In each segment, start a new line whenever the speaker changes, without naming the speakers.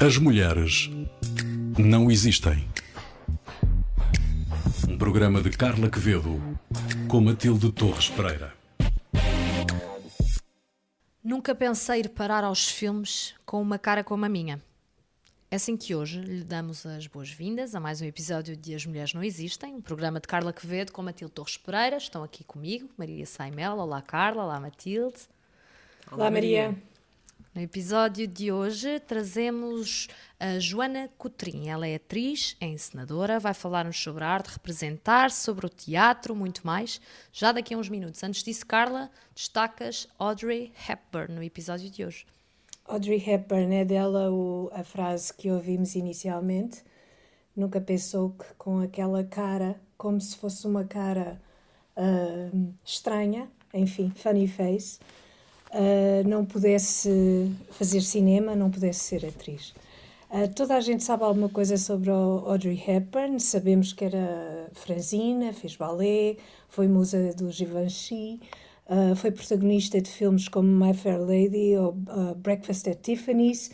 As mulheres não existem. Um programa de Carla Quevedo com Matilde Torres Pereira.
Nunca pensei ir parar aos filmes com uma cara como a minha. É assim que hoje lhe damos as boas-vindas a mais um episódio de As Mulheres Não Existem, um programa de Carla Quevedo com Matilde Torres Pereira. Estão aqui comigo, Maria Saimel. Olá, Carla. Olá, Matilde.
Olá, Maria.
No episódio de hoje trazemos a Joana Coutrinho. Ela é atriz, é encenadora, vai falar-nos sobre a arte representar, sobre o teatro, muito mais, já daqui a uns minutos. Antes disso, Carla, destacas Audrey Hepburn no episódio de hoje.
Audrey Hepburn é dela o, a frase que ouvimos inicialmente. Nunca pensou que com aquela cara, como se fosse uma cara uh, estranha, enfim, funny face, uh, não pudesse fazer cinema, não pudesse ser atriz. Uh, toda a gente sabe alguma coisa sobre Audrey Hepburn, sabemos que era franzina, fez balé, foi musa do Givenchy, uh, foi protagonista de filmes como My Fair Lady ou Breakfast at Tiffany's.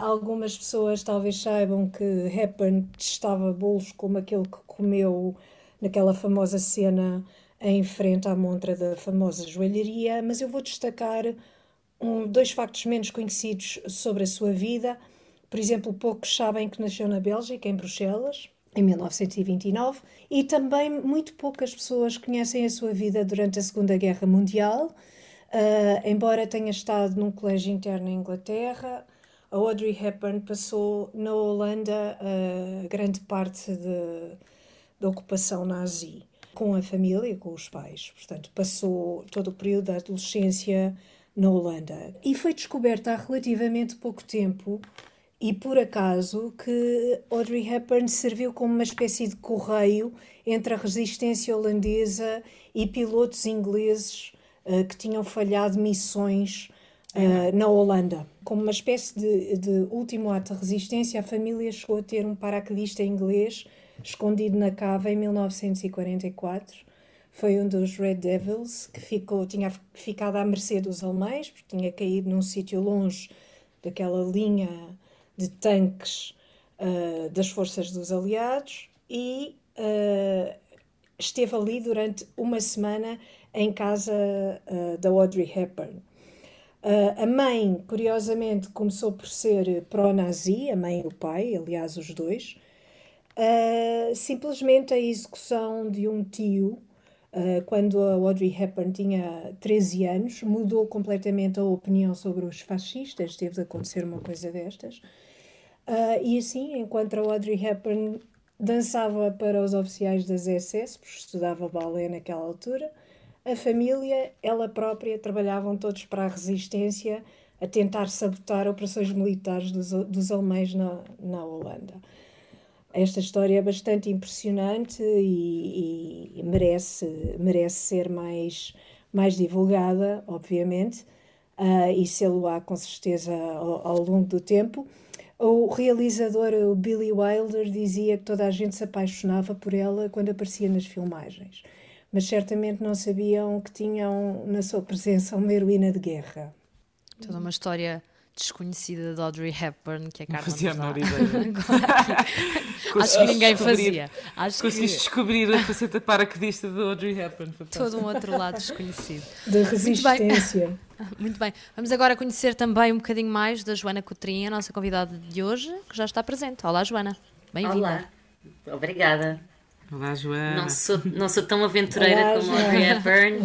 algumas pessoas talvez saibam que Hepburn testava bolos como aquele que comeu naquela famosa cena em frente à montra da famosa joalharia, mas eu vou destacar um, dois factos menos conhecidos sobre a sua vida. Por exemplo, poucos sabem que nasceu na Bélgica, em Bruxelas, em 1929, e também muito poucas pessoas conhecem a sua vida durante a Segunda Guerra Mundial. Uh, embora tenha estado num colégio interno em Inglaterra, a Audrey Hepburn passou na Holanda uh, grande parte da ocupação nazi com a família, com os pais. Portanto, passou todo o período da adolescência na Holanda. E foi descoberta há relativamente pouco tempo e por acaso que Audrey Hepburn serviu como uma espécie de correio entre a resistência holandesa e pilotos ingleses uh, que tinham falhado missões uh, na Holanda. Como uma espécie de, de último ato de resistência, a família chegou a ter um paraquedista inglês escondido na cava em 1944. Foi um dos Red Devils que ficou, tinha ficado à mercê dos alemães, porque tinha caído num sítio longe daquela linha de tanques uh, das forças dos aliados e uh, esteve ali durante uma semana em casa uh, da Audrey Hepburn. a mãe, curiosamente, começou por ser pró-nazi, a mãe e o pai, aliás, os dois, Uh, simplesmente a execução de um tio, uh, quando a Audrey Hepburn tinha 13 anos, mudou completamente a opinião sobre os fascistas, teve de acontecer uma coisa destas. Uh, e assim, enquanto a Audrey Hepburn dançava para os oficiais das SS, porque estudava balé naquela altura, a família, ela própria, trabalhavam todos para a resistência, a tentar sabotar operações militares dos, dos alemães na, na Holanda. Esta história é bastante impressionante e, e merece, merece ser mais, mais divulgada, obviamente, uh, e sê-lo-á com certeza ao, ao, longo do tempo. O realizador o Billy Wilder dizia que toda a gente se apaixonava por ela quando aparecia nas filmagens, mas certamente não sabiam que tinham na sua presença uma heroína de guerra.
Toda uma história desconhecida de Audrey Hepburn que a Carla
não fazia
a menor
ideia.
Acho que ninguém fazia. Acho
Conseguiste que... descobrir a faceta paraquedista de Audrey Hepburn.
Todo um outro lado desconhecido.
De resistência.
Muito bem. Muito bem. Vamos agora conhecer também um bocadinho mais da Joana Coutrinho, a nossa convidada de hoje, que já está presente. Olá, Joana. Bem-vinda.
Olá. Obrigada.
Olá, Joana.
Não sou, não sou tão aventureira Olá, como a Audrey Hepburn.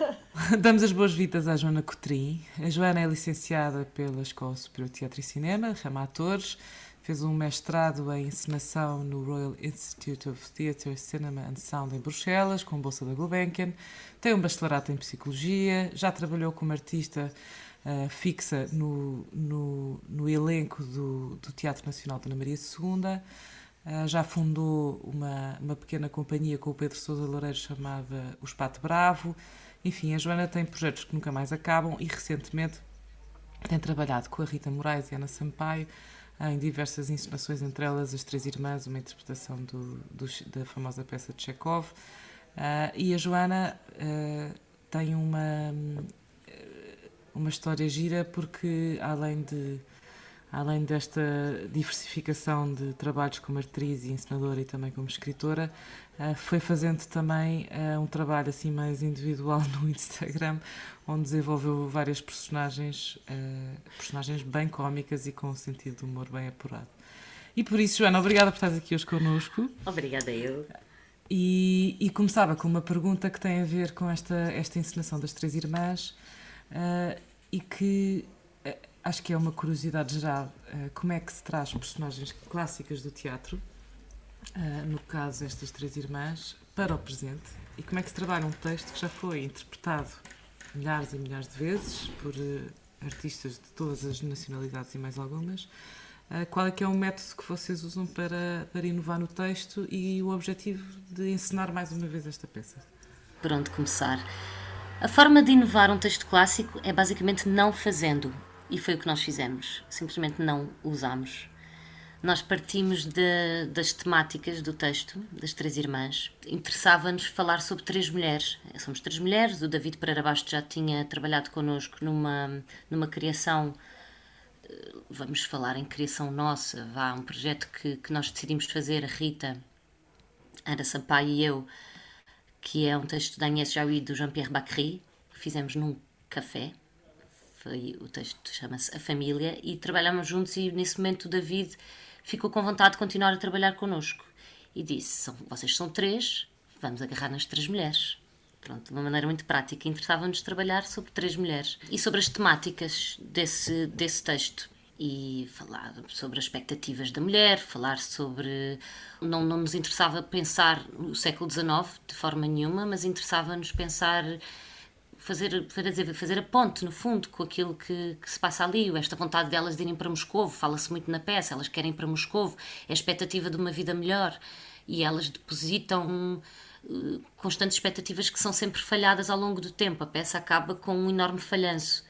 Damos as boas-vindas à Joana Coutrin. A Joana é licenciada pela Escola Superior de Teatro e Cinema, rama Atores. Fez um mestrado em encenação no Royal Institute of Theatre, Cinema and Sound em Bruxelas, com bolsa da Gulbenkian. Tem um bacharelato em Psicologia. Já trabalhou como artista uh, fixa no, no, no elenco do, do Teatro Nacional de Ana Maria II já fundou uma, uma pequena companhia com o Pedro Sousa Loureiro chamada O Espato Bravo. Enfim, a Joana tem projetos que nunca mais acabam e recentemente tem trabalhado com a Rita Moraes e a Ana Sampaio em diversas encenações, entre elas As Três Irmãs, uma interpretação do, do da famosa peça de Chekhov. Uh, e a Joana uh, tem uma, uma história gira porque, além de além desta diversificação de trabalhos como atriz e encenadora e também como escritora, uh, foi fazendo também uh, um trabalho assim mais individual no Instagram, onde desenvolveu várias personagens, personagens bem cómicas e com um sentido de humor bem apurado. E por isso, Joana, obrigada por estar aqui hoje connosco.
Obrigada eu.
E, e, começava com uma pergunta que tem a ver com esta, esta encenação das Três Irmãs uh, e que acho que é uma curiosidade geral. Uh, como é que se traz personagens clássicas do teatro, no caso estas Três Irmãs, para o presente? E como é que se trabalha um texto que já foi interpretado milhares e milhares de vezes por artistas de todas as nacionalidades e mais algumas? Qual é que é o método que vocês usam para, para inovar no texto e o objetivo de ensinar mais uma vez esta peça?
Por onde começar? A forma de inovar um texto clássico é basicamente não fazendo, e foi o que nós fizemos, simplesmente não usamos. Nós partimos de, das temáticas do texto, das três irmãs. Interessava-nos falar sobre três mulheres. Somos três mulheres, o David Pereira Bastos já tinha trabalhado connosco numa, numa criação vamos falar em criação nossa, vá, um projeto que, que nós decidimos fazer, a Rita, Ana Sampaio e eu, que é um texto da Agnès Jaoui do Jean-Pierre Bacry, que fizemos num café. Foi, o texto chama-se A Família e trabalhámos juntos e nesse momento o David ficou com vontade de continuar a trabalhar connosco e disse, vocês são três, vamos agarrar nas três mulheres. Pronto, de uma maneira muito prática. Interessava-nos trabalhar sobre três mulheres e sobre as temáticas desse, desse texto e falar sobre as expectativas da mulher, falar sobre. Não, não nos interessava pensar no século XIX de forma nenhuma, mas interessava-nos pensar. Fazer, fazer, fazer a ponte, no fundo, com aquilo que, que se passa ali, esta vontade delas de irem para Moscou, fala-se muito na peça, elas querem ir para Moscou, é a expectativa de uma vida melhor e elas depositam uh, constantes expectativas que são sempre falhadas ao longo do tempo. A peça acaba com um enorme falhanço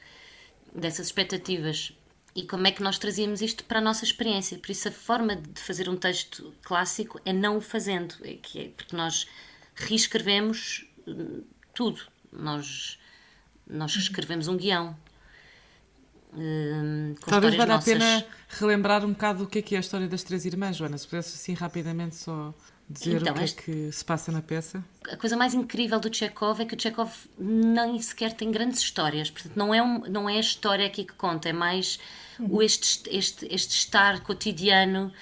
dessas expectativas e como é que nós trazíamos isto para a nossa experiência. Por isso, a forma de fazer um texto clássico é não o fazendo, é que é porque nós reescrevemos hum, tudo. Nós, nós escrevemos um guião. Hum,
Talvez valha nossas. a pena relembrar um bocado o que é, que é a história das Três Irmãs, Joana. Se pudesse assim rapidamente só dizer então, o que este... é que se passa na peça.
A coisa mais incrível do Chekhov é que o Chekhov nem sequer tem grandes histórias. Portanto, não é, um, não é a história aqui que conta, é mais o este, este, este estar cotidiano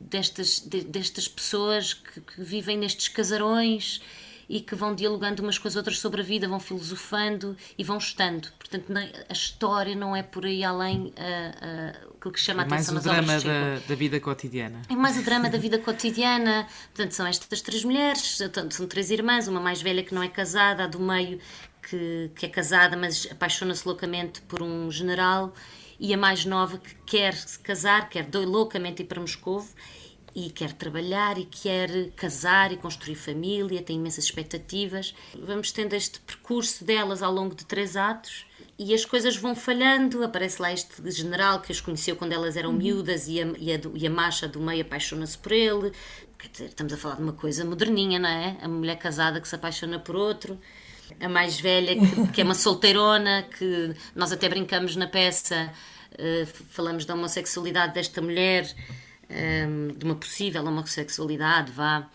destas, de, destas pessoas que, que, vivem nestes casarões e que vão dialogando umas com as outras sobre a vida, vão filosofando e vão estando. Portanto, a história não é por aí além uh, uh, aquilo que chama
é
a atenção
mais o drama da, da, vida cotidiana.
É mais o drama da vida cotidiana. Portanto, são estas três mulheres, são três irmãs, uma mais velha que não é casada, a do meio que, que é casada, mas apaixona-se loucamente por um general e a mais nova que quer se casar, quer loucamente ir para Moscou e quer trabalhar e quer casar e construir família, tem imensas expectativas. Vamos tendo este percurso delas ao longo de três atos e as coisas vão falhando. Aparece lá este general que as conheceu quando elas eram uhum. miúdas e a, e a, e a macha do meio apaixona-se por ele. Quer dizer, estamos a falar de uma coisa moderninha, não é? A mulher casada que se apaixona por outro a mais velha, que, que, é uma solteirona, que nós até brincamos na peça, uh, falamos da homossexualidade desta mulher, um, ehm, de uma possível homossexualidade, vá,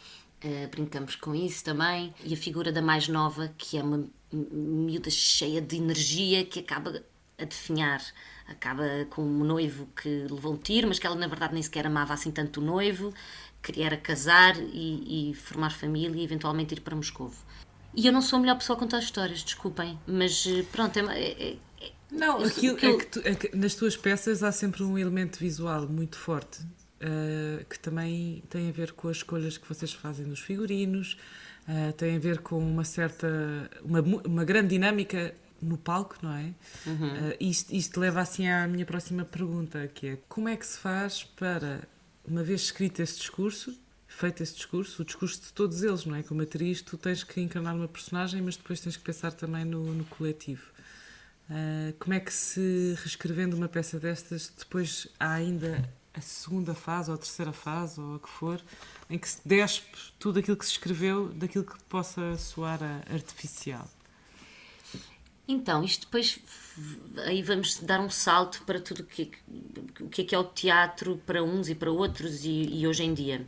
uh, brincamos com isso também. E a figura da mais nova, que é uma miúda cheia de energia, que acaba a definhar. Acaba com um noivo que levou um tiro, mas que ela na verdade nem sequer amava assim tanto o noivo, queria casar e, e formar família e eventualmente ir para Moscou. E eu não sou a melhor pessoa a contar histórias, desculpem, mas eh, pronto, é, é,
é não, aquilo, é que tu, é que nas tuas peças há sempre um elemento visual muito forte uh, que também tem a ver com as escolhas que vocês fazem nos figurinos, uh, tem a ver com uma certa, uma, uma grande dinâmica no palco, não é? Uhum. Uh, isto, isto leva assim à minha próxima pergunta, que é como é que se faz para, uma vez escrito esse discurso, feito esse discurso, o discurso de todos eles, não é? Como atriz, tu tens que encarnar uma personagem, mas depois tens que pensar também no, no coletivo. Uh, como é que se, reescrevendo uma peça destas, depois há ainda a segunda fase, ou a terceira fase, ou a que for, em que se despe tudo aquilo que se escreveu daquilo que possa soar artificial?
Então, isto depois aí vamos dar um salto para tudo que, que é que é o teatro para uns e para outros e, e hoje em dia.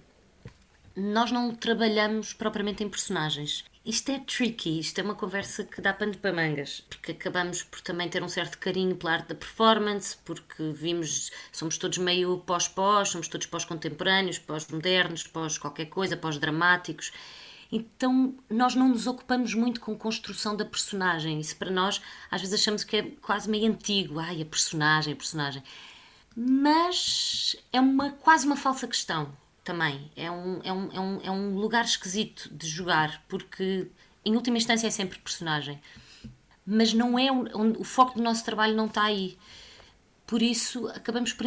Nós não trabalhamos propriamente em personagens. Isto é tricky, isto é uma conversa que dá pano para mangas, porque acabamos por também ter um certo carinho pela arte da performance, porque vimos, somos todos meio pós-pós, somos todos pós-contemporâneos, pós-modernos, pós qualquer coisa, pós-dramáticos. Então nós não nos ocupamos muito com construção da personagem. Isso para nós às vezes achamos que é quase meio antigo. Ai, a personagem, a personagem. Mas é uma, quase uma falsa questão também. É um, é, um, é, um, é um lugar esquisito de jogar, porque em última instância é sempre personagem. Mas não é um, o foco do nosso trabalho não está aí. Por isso acabamos por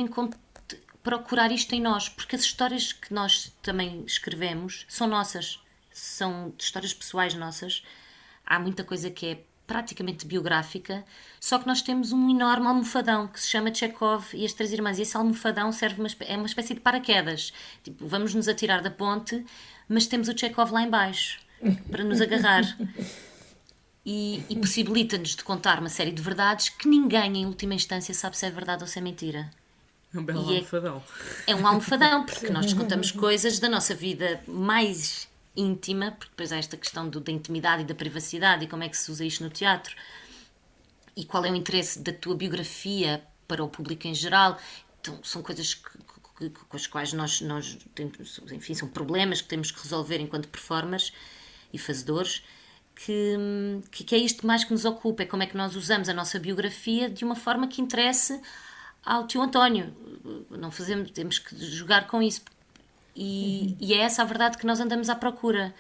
procurar isto em nós, porque as histórias que nós também escrevemos são nossas, são histórias pessoais nossas. Há muita coisa que é praticamente biográfica, só que nós temos um enorme almofadão que se chama Chekhov e as Três Irmãs. E esse almofadão serve uma, é uma espécie de paraquedas. Tipo, vamos nos atirar da ponte, mas temos o Chekhov lá embaixo para nos agarrar. E, e possibilita-nos de contar uma série de verdades que ninguém, em última instância, sabe se é verdade ou se é mentira.
Um belo e almofadão.
É, é um almofadão, porque nós contamos coisas da nossa vida mais íntima, porque depois há esta questão do, da intimidade e da privacidade e como é que se usa isto no teatro e qual é o interesse da tua biografia para o público em geral. Então, são coisas que, que, com as quais nós, nós temos, enfim, são problemas que temos que resolver enquanto performers e fazedores. Que, que, é isto mais que nos ocupa, é como é que nós usamos a nossa biografia de uma forma que interesse ao tio António. Não fazemos, temos que jogar com isso, e, uhum. e é essa a verdade que nós andamos à procura,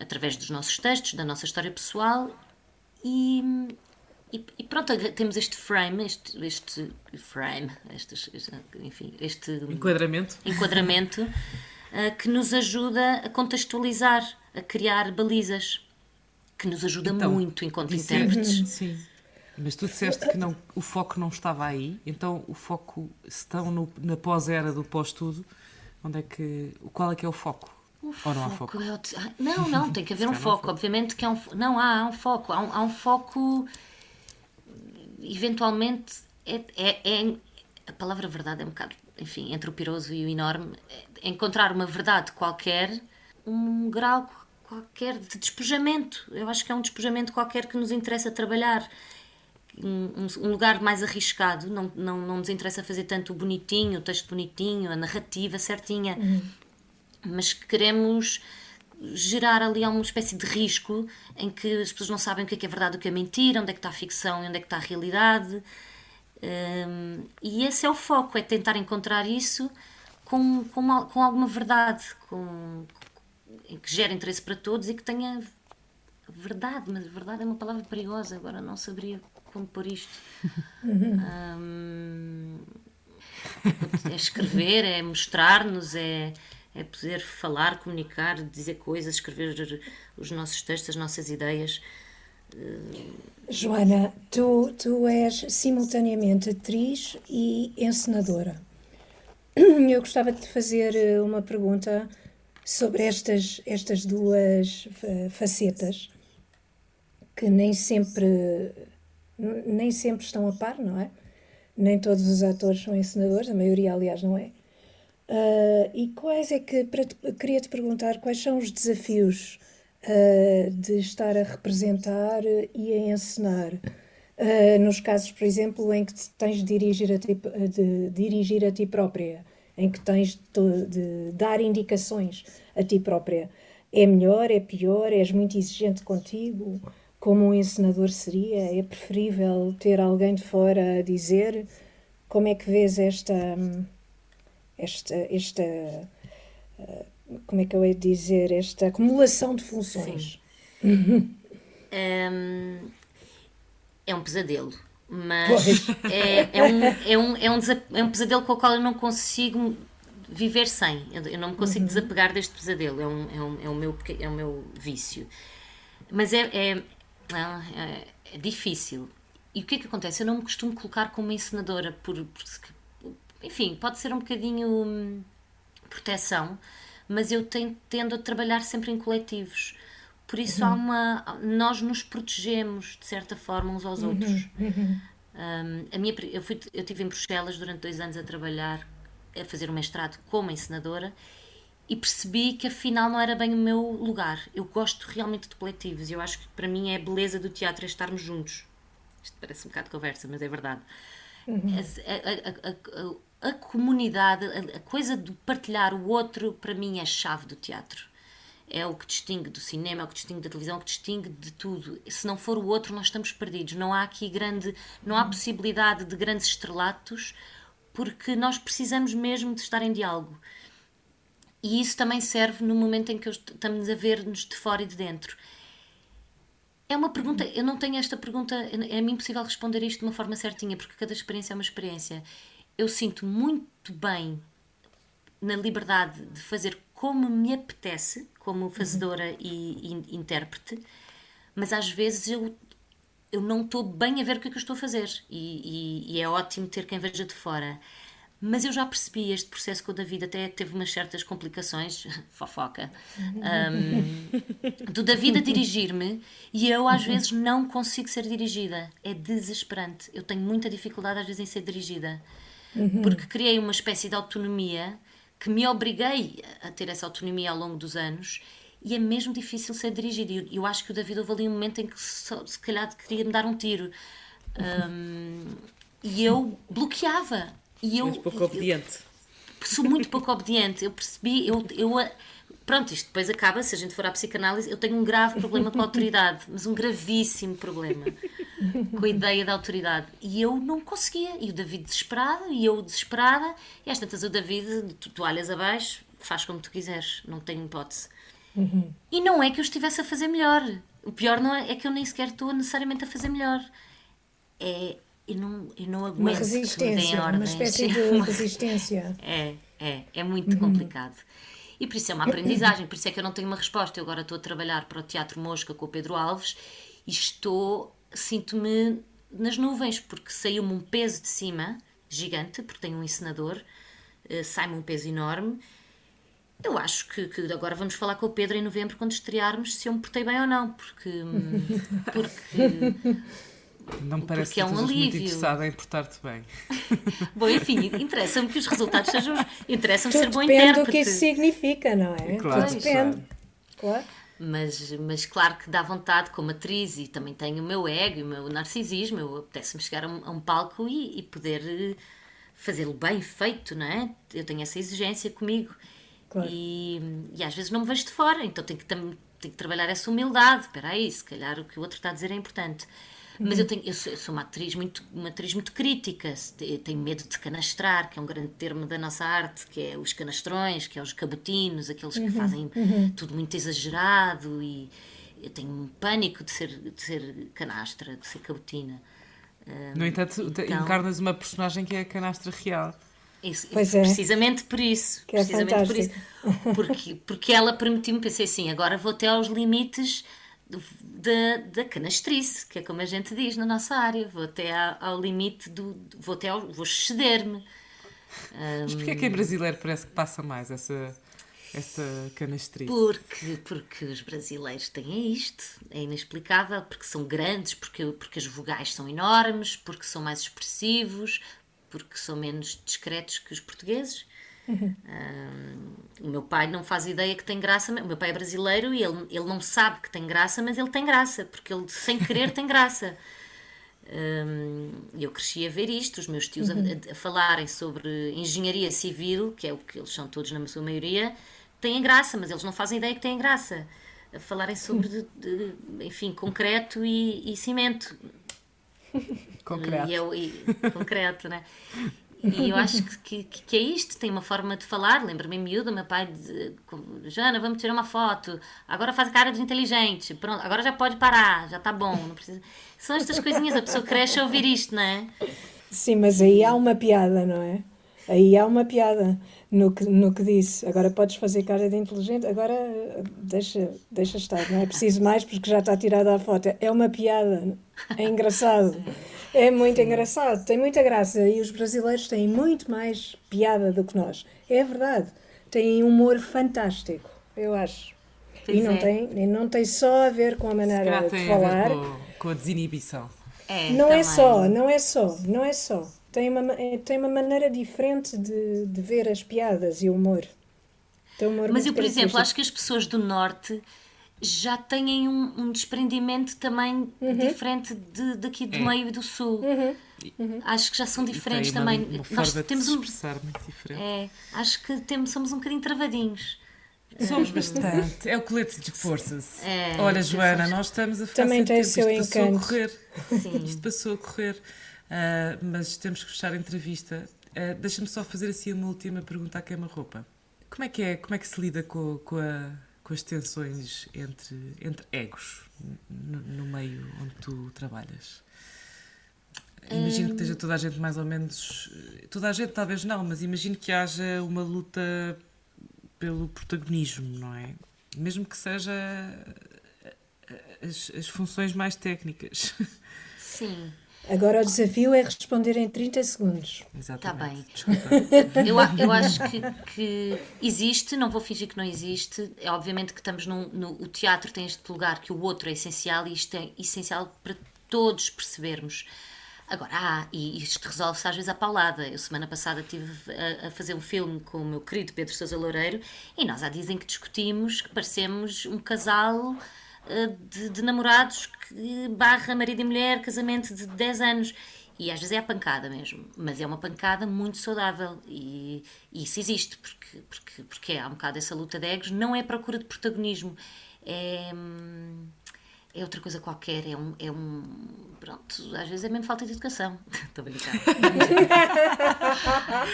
através dos nossos textos, da nossa história pessoal. E, e, e pronto, temos este frame, este, este frame, este, enfim, este
enquadramento,
enquadramento uh, que nos ajuda a contextualizar, a criar balizas, que nos ajuda então, muito enquanto intérpretes.
Sim. Mas tu disseste que não, o foco não estava aí, então o foco estão no, na pós-era do pós-tudo Onde é que, qual é que é o foco?
O Ou não há foco? É o... Não, não, tem que haver um foco. Obviamente que há um, não há, há um foco. Há um, há um foco. Eventualmente, é, é, é, a palavra verdade é um bocado, enfim, entre o piroso e o enorme. É encontrar uma verdade qualquer, um grau qualquer de despojamento. Eu acho que é um despojamento qualquer que nos interessa trabalhar um, um, lugar mais arriscado, não, não, não nos interessa fazer tanto o bonitinho, o texto bonitinho, a narrativa certinha, uhum. mas queremos gerar ali uma espécie de risco em que as pessoas não sabem o que é, que é verdade o que é mentira, onde é que está a ficção e onde é que está a realidade. Um, e esse é o foco, é tentar encontrar isso com, com, com alguma verdade, com, em que gere interesse para todos e que tenha verdade, mas verdade é uma palavra perigosa, agora não saberia como pôr isto. é escrever, é mostrar-nos, é, é poder falar, comunicar, dizer coisas, escrever os nossos textos, as nossas ideias.
Joana, tu, tu és simultaneamente atriz e encenadora. Eu gostava de te fazer eh, uma pergunta sobre estas, estas duas facetas que nem sempre nem sempre estão a par, não é? Nem todos os atores são encenadores, a maioria, aliás, não é. Uh, e quais é que, te, queria te perguntar, quais são os desafios uh, de estar a representar e a encenar? Uh, nos casos, por exemplo, em que tens de dirigir a ti, de dirigir a ti própria, em que tens de, de dar indicações a ti própria. É melhor, é pior, és muito exigente contigo? Como um encenador seria? É preferível ter alguém de fora a dizer como é que vês esta esta esta eh, como é que eu ia dizer esta acumulação de funções?
é, é um pesadelo, mas é, é, um, é, um, é, um é um pesadelo com o qual eu não consigo viver sem. Eu, não me consigo uhum. desapegar deste pesadelo. É, um, é, um, é, o meu, é o meu vício. Mas é, é, é, é, difícil. E o que é que acontece? Eu não me costumo colocar como encenadora, por, por enfim, pode ser um bocadinho hum, proteção, mas eu tenho, tendo a trabalhar sempre em coletivos. Por isso uhum. há uma. Nós nos protegemos, de certa forma, uns aos uhum. outros. Uhum. Um, a minha, eu, fui, eu estive em Bruxelas durante dois anos a trabalhar, a fazer um mestrado como encenadora e percebi que afinal não era bem o meu lugar. Eu gosto realmente de coletivos e eu acho que para mim é a beleza do teatro é estarmos juntos. Isto parece um bocado de conversa, mas é verdade. Uhum. A, a, a, a, comunidade, a, coisa de partilhar o outro, para mim é a chave do teatro. É o que distingue do cinema, é o que distingue da televisão, é o que distingue de tudo. Se não for o outro, nós estamos perdidos. Não há aqui grande, não há possibilidade de grandes estrelatos, porque nós precisamos mesmo de estar em diálogo. E isso também serve no momento em que estamos a ver-nos de fora e de dentro. É uma pergunta, eu não tenho esta pergunta, é mim impossível responder isto de uma forma certinha, porque cada experiência é uma experiência. Eu sinto muito bem na liberdade de fazer como me apetece, como fazedora uhum. e, e, intérprete, mas às vezes eu, eu não estou bem a ver o que é que eu estou a fazer e, e, e é ótimo ter quem veja de fora. Mas eu já percebi este processo com o David, até teve umas certas complicações, fofoca, um, do David a dirigir-me e eu às vezes não consigo ser dirigida. É desesperante. Eu tenho muita dificuldade às vezes em ser dirigida. Porque criei uma espécie de autonomia que me obriguei a ter essa autonomia ao longo dos anos e é mesmo difícil ser dirigida. E eu, eu, acho que o David houve ali um momento em que se, se calhar queria me dar um tiro. Um, e eu bloqueava e eu,
pouco obediente.
Eu, sou muito pouco obediente. Eu percebi, eu, eu pronto, isto depois acaba, se a gente for à psicanálise, eu tenho um grave problema com a autoridade, mas um gravíssimo problema com a ideia da autoridade. E eu não conseguia. E o David desesperado, e eu desesperada, e às tantas o David, tu, toalhas abaixo, faz como tu quiseres, não tenho hipótese. Uhum. E não é que eu estivesse a fazer melhor. O pior não é, é que eu nem sequer estou necessariamente a fazer melhor. É eu não, eu não aguento
uma resistência, uma espécie de resistência.
É, é, é muito uhum. complicado. E por isso é uma aprendizagem, por isso é que eu não tenho uma resposta. Eu agora estou a trabalhar para o Teatro Mosca com o Pedro Alves e estou, sinto-me nas nuvens, porque saiu-me um peso de cima, gigante, porque tenho um encenador, uh, sai-me um peso enorme. Eu acho que, que, agora vamos falar com o Pedro em novembro, quando estrearmos, se eu me portei bem ou não, porque, hum, porque
não me parece que é um alívio. muito interessada em portar-te bem.
bom, enfim, interessa-me que os resultados sejam. Interessa-me ser bom
depende
intérprete.
do que isso significa, não é?
Claro, Tudo depende.
Claro.
Mas, mas claro que dá vontade como atriz e também tenho o meu ego e o meu narcisismo. Eu apetece-me chegar a um, a um palco e, e poder eh, fazê-lo bem feito, não é? Eu tenho essa exigência comigo. Claro. E, e às vezes não me vejo de fora, então tenho que, tenho que trabalhar essa humildade. Espera aí, se calhar o que o outro está a dizer é importante. Mas eu, tenho, eu, sou, eu sou uma atriz muito, uma atriz muito crítica, eu tenho medo de canastrar, que é um grande termo da nossa arte, que é os canastrões, que é os cabutinos, aqueles que uhum, fazem uhum. tudo muito exagerado e eu tenho um pânico de ser, de ser canastra, de ser cabutina.
No entanto, então, encarnas uma personagem que é a canastra real.
Isso, é. precisamente por isso.
Que é
precisamente
é
por isso. Porque, porque ela permitiu-me, pensei assim, agora vou até aos limites da, da canastrice, que é como a gente diz na nossa área. Vou até ao, limite do. Vou até ao, vou ceder-me.
Mas porquê é que em brasileiro parece que passa mais essa, essa canastrice?
Porque, porque os brasileiros têm isto, é inexplicável, porque são grandes, porque, porque as vogais são enormes, porque são mais expressivos, porque são menos discretos que os portugueses. Uhum. o meu pai não faz ideia que tem graça. O meu pai é brasileiro e ele, ele não sabe que tem graça, mas ele tem graça, porque ele sem querer tem graça. eu cresci a ver isto, os meus tios uhum. a, a, falarem sobre engenharia civil, que é o que eles são todos na sua maioria, têm graça, mas eles não fazem ideia que têm graça. A falarem sobre, de, de, enfim, concreto e, e cimento.
Concreto.
E, é e, concreto, né? E eu acho que, que, que, é isto, tem uma forma de falar. Lembro-me miúdo, meu pai diz, Jana, vamos tirar uma foto. Agora faz cara de inteligente. Pronto, agora já pode parar, já está bom. Não precisa... São estas coisinhas, a pessoa cresce a ouvir isto, não é?
Sim, mas aí há uma piada, não é? Aí há uma piada no que, no que disse. Agora podes fazer cara de inteligente, agora deixa, deixa estar, não é preciso mais porque já está tirada a foto. É uma piada, é engraçado. É muito Sim. engraçado, tem muita graça e os brasileiros têm muito mais piada do que nós. É verdade, têm humor fantástico, eu acho. Pois e não, é. tem, e não tem só a ver com a maneira de falar.
Com, com, a desinibição.
É,
não é
também.
só, não é só, não é só. Tem uma, ma- eh, tem uma maneira diferente de, de ver as piadas e o humor. Tem um humor
Mas eu, por exemplo, acho que as pessoas do Norte já têm um, um desprendimento também
Uhum.
diferente de, daqui do meio e do Sul. Acho que já são diferentes
Tem uma-
também.
Uma
Nós
forma de
temos um.
expressar muito diferente.
É, acho que temos, somos um bocadinho travadinhos.
Somos bastante. É o colete de forças.
É,
Olha, Joana, nós estamos a ficar
Também
sem
tem
tempo.
seu
Isto passou a
encanto.
correr.
Sim.
Isto passou a correr. Ah, mas temos que fechar a entrevista. Ah, Deixa-me só fazer assim uma última pergunta à queima-roupa. Como é que é? Como é que se lida com, com, a- com as tensões entre, entre egos no, no meio onde tu trabalhas? Imagino que esteja toda a gente mais ou menos. Toda a gente talvez não, mas imagino que haja uma luta pelo protagonismo, não é? Mesmo que seja as, as funções mais técnicas.
Sim.
Agora o desafio é responder em 30 segundos.
Exatamente.
bem.
Desculpa.
Eu, a- eu acho que, que existe, não vou fingir que não existe. É obviamente que estamos num, no o teatro tem este lugar que o outro é essencial e isto é essencial para todos percebermos. Agora, ah, e isto resolve-se às vezes à paulada. Eu semana passada estive a, a fazer um filme com o meu querido Pedro Sousa Loureiro e nós há dizem que discutimos que parecemos um casal de, de namorados que barra marido e mulher, casamento de 10 anos. E às vezes é a pancada mesmo, mas é uma pancada muito saudável. E, e isso existe, porque, porque, porque há um bocado essa luta de egos, não é procura de protagonismo, é, hum, é outra coisa qualquer, é um, é um. Pronto, às vezes é mesmo falta de educação. Estou a brincar.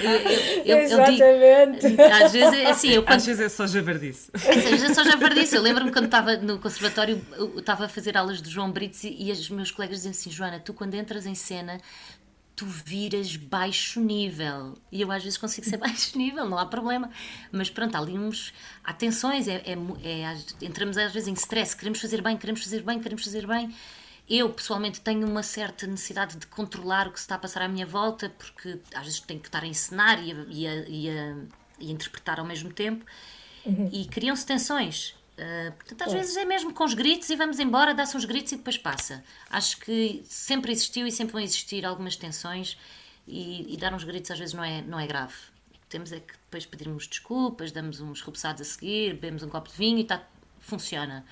Eu- eu- eu- eu digo-
Exatamente.
às vezes é assim, eu quando
Às vezes é só jabardice.
ou seja, eu só já disso. Eu lembro-me quando estava no conservatório, eu estava a fazer aulas de João Brites e, e os meus colegas diziam assim: Joana, tu quando entras em cena, tu viras baixo nível. E eu às vezes consigo ser baixo nível, não há problema. Mas pronto, há ali uns. Há tensões, é, é, é- entramos às vezes em stress, queremos fazer bem, queremos fazer bem, queremos fazer bem. Eu, pessoalmente, tenho uma certa necessidade de controlar o que se está a passar à minha volta, porque às vezes tenho que estar a encenar e a, e a- e a- e a interpretar ao mesmo tempo. E criam-se tensões. Uh, portanto, às vezes é mesmo com os gritos e vamos embora, dá-se uns gritos e depois passa. Acho que sempre existiu e sempre vão existir algumas tensões e, e dar uns gritos às vezes não é, não é grave. Temos é que depois pedirmos desculpas, damos uns repousados a seguir, bebemos um copo de vinho e tá, funciona.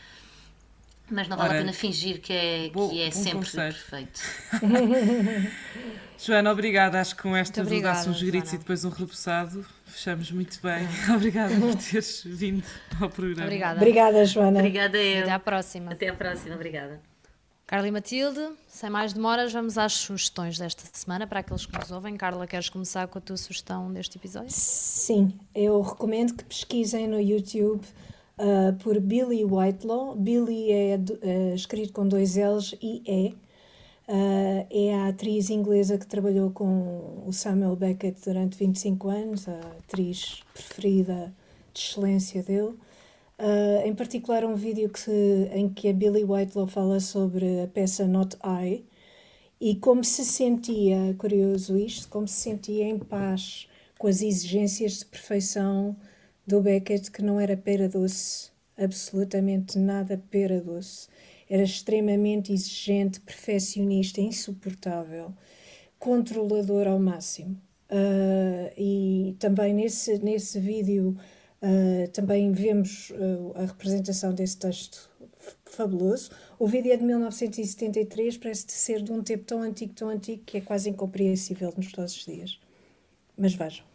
Mas não vale
Ora,
a pena fingir que é,
bom-
que é sempre
conselho.
perfeito.
Joana, obrigada. Acho que com esta
obrigada,
uns gritos
Joana.
e depois um repousado, fechamos muito bem. Obrigada por teres vindo ao programa.
Obrigada.
Obrigada, Joana.
Obrigada eu.
Até à próxima.
Até à próxima, obrigada.
Carla e Matilde, sem mais demoras, vamos às sugestões desta semana para aqueles que nos ouvem. Carla, queres começar com a tua sugestão deste episódio?
Sim, eu recomendo que pesquisem no YouTube ah, por Billy Whitelaw. Billy é ah, escrito com dois L's e E. Ah, é a atriz inglesa que trabalhou com o Samuel Beckett durante 25 anos, a atriz preferida de excelência dele. Ah, em particular, um vídeo que em que a Billy Whitelaw fala sobre a peça Not I e como se sentia, curioso isto, como se sentia em paz com as exigências de perfeição do Beckett, que não era pera doce, absolutamente nada pera doce. Era extremamente exigente, perfeccionista, insuportável, controlador ao máximo. Ah, e também nesse, nesse vídeo ah, também vemos ah, a representação desse texto fabuloso. O vídeo é de 1973, parece ser de um tempo tão antigo, tão antigo, que é quase incompreensível nos nossos dias. Mas vejam.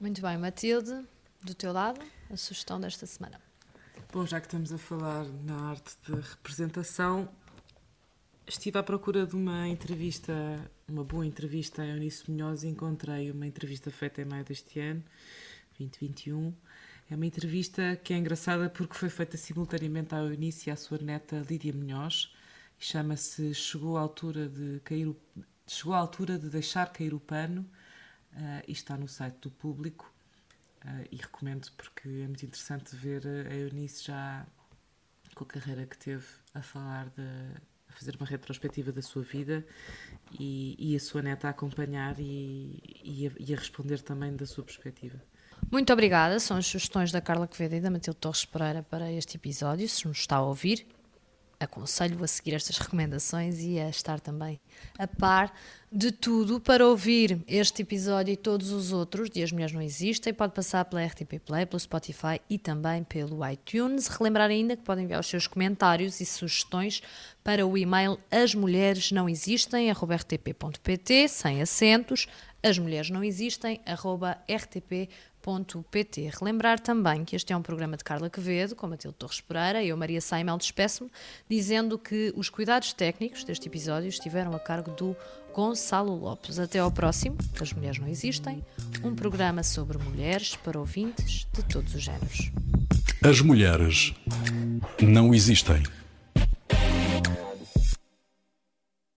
Muito bem, Matilde, do teu lado, a sugestão desta semana.
Bom, já que estamos a falar na arte de representação, estive à procura de uma entrevista, uma boa entrevista a Eunice Munhoz e encontrei uma entrevista feita em maio deste ano, 2021. É uma entrevista que é engraçada porque foi feita simultaneamente à Eunice e à sua neta Lídia Munhoz e chama-se Chegou a altura de cair o, Chegou a altura de deixar cair o pano ah, e está no site do público. Uh, e recomendo porque é muito interessante ver a Eunice já com a carreira que teve a falar de a fazer uma retrospectiva da sua vida e, e a sua neta a acompanhar e, e, a, e a responder também da sua perspectiva.
Muito obrigada, são as sugestões da Carla Quevedo e da Matilde Torres Pereira para este episódio, se nos está a ouvir. Aconselho a seguir estas recomendações e a estar também a par de tudo para ouvir este episódio e todos os outros de As Mulheres Não Existem. Pode passar pela RTP Play, pelo Spotify e também pelo iTunes. Relembrar ainda que podem enviar os seus comentários e sugestões para o e-mail asmulheresnãoexistem.rtp.pt sem acentos, asmulheresnãoexistem.rtp.pt pt Relembrar também que este é um programa de Carla Quevedo, com Matilde Torres Pereira, eu, Maria Saimel, despeço-me, dizendo que os cuidados técnicos deste episódio estiveram a cargo do Gonçalo Lopes. Até ao próximo, As Mulheres Não Existem, um programa sobre mulheres para ouvintes de todos os géneros.
As mulheres não existem.